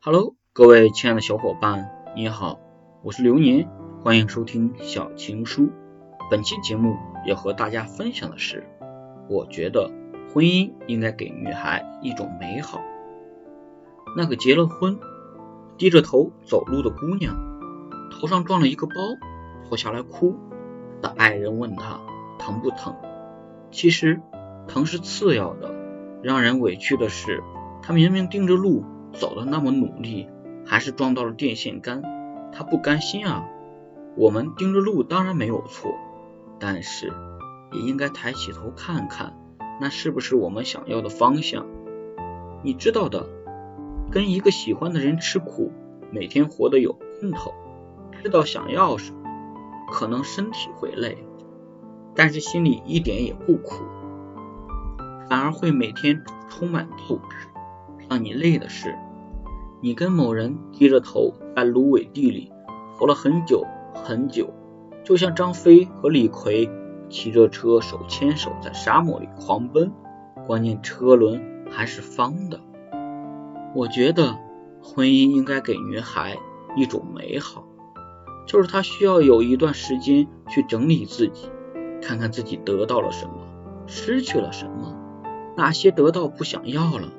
Hello，各位亲爱的小伙伴，你好，我是流年，欢迎收听小情书。本期节目要和大家分享的是，我觉得婚姻应该给女孩一种美好。那个结了婚，低着头走路的姑娘，头上撞了一个包，脱下来哭。的爱人问她疼不疼？其实疼是次要的，让人委屈的是，她明明盯着路。走的那么努力，还是撞到了电线杆，他不甘心啊！我们盯着路当然没有错，但是也应该抬起头看看，那是不是我们想要的方向？你知道的，跟一个喜欢的人吃苦，每天活得有劲头，知道想要什么，可能身体会累，但是心里一点也不苦，反而会每天充满斗志。让你累的是，你跟某人低着头在芦苇地里活了很久很久，就像张飞和李逵骑着车手牵手在沙漠里狂奔，关键车轮还是方的。我觉得婚姻应该给女孩一种美好，就是她需要有一段时间去整理自己，看看自己得到了什么，失去了什么，哪些得到不想要了。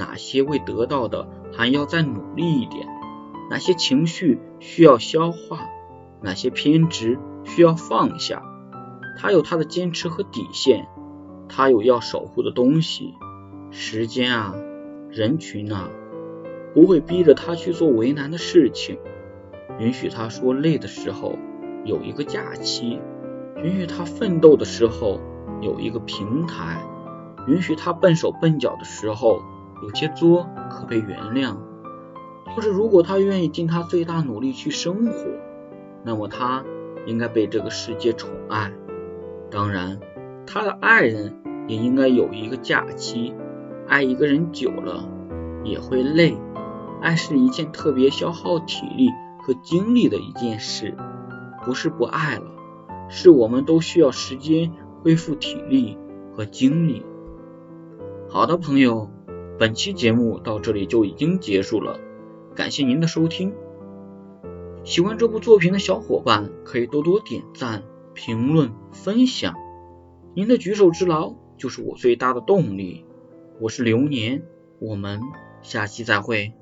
哪些未得到的还要再努力一点？哪些情绪需要消化？哪些偏执需要放下？他有他的坚持和底线，他有要守护的东西。时间啊，人群啊，不会逼着他去做为难的事情。允许他说累的时候有一个假期，允许他奋斗的时候有一个平台，允许他笨手笨脚的时候。有些作可被原谅，就是如果他愿意尽他最大努力去生活，那么他应该被这个世界宠爱。当然，他的爱人也应该有一个假期。爱一个人久了也会累，爱是一件特别消耗体力和精力的一件事，不是不爱了，是我们都需要时间恢复体力和精力。好的，朋友。本期节目到这里就已经结束了，感谢您的收听。喜欢这部作品的小伙伴可以多多点赞、评论、分享，您的举手之劳就是我最大的动力。我是流年，我们下期再会。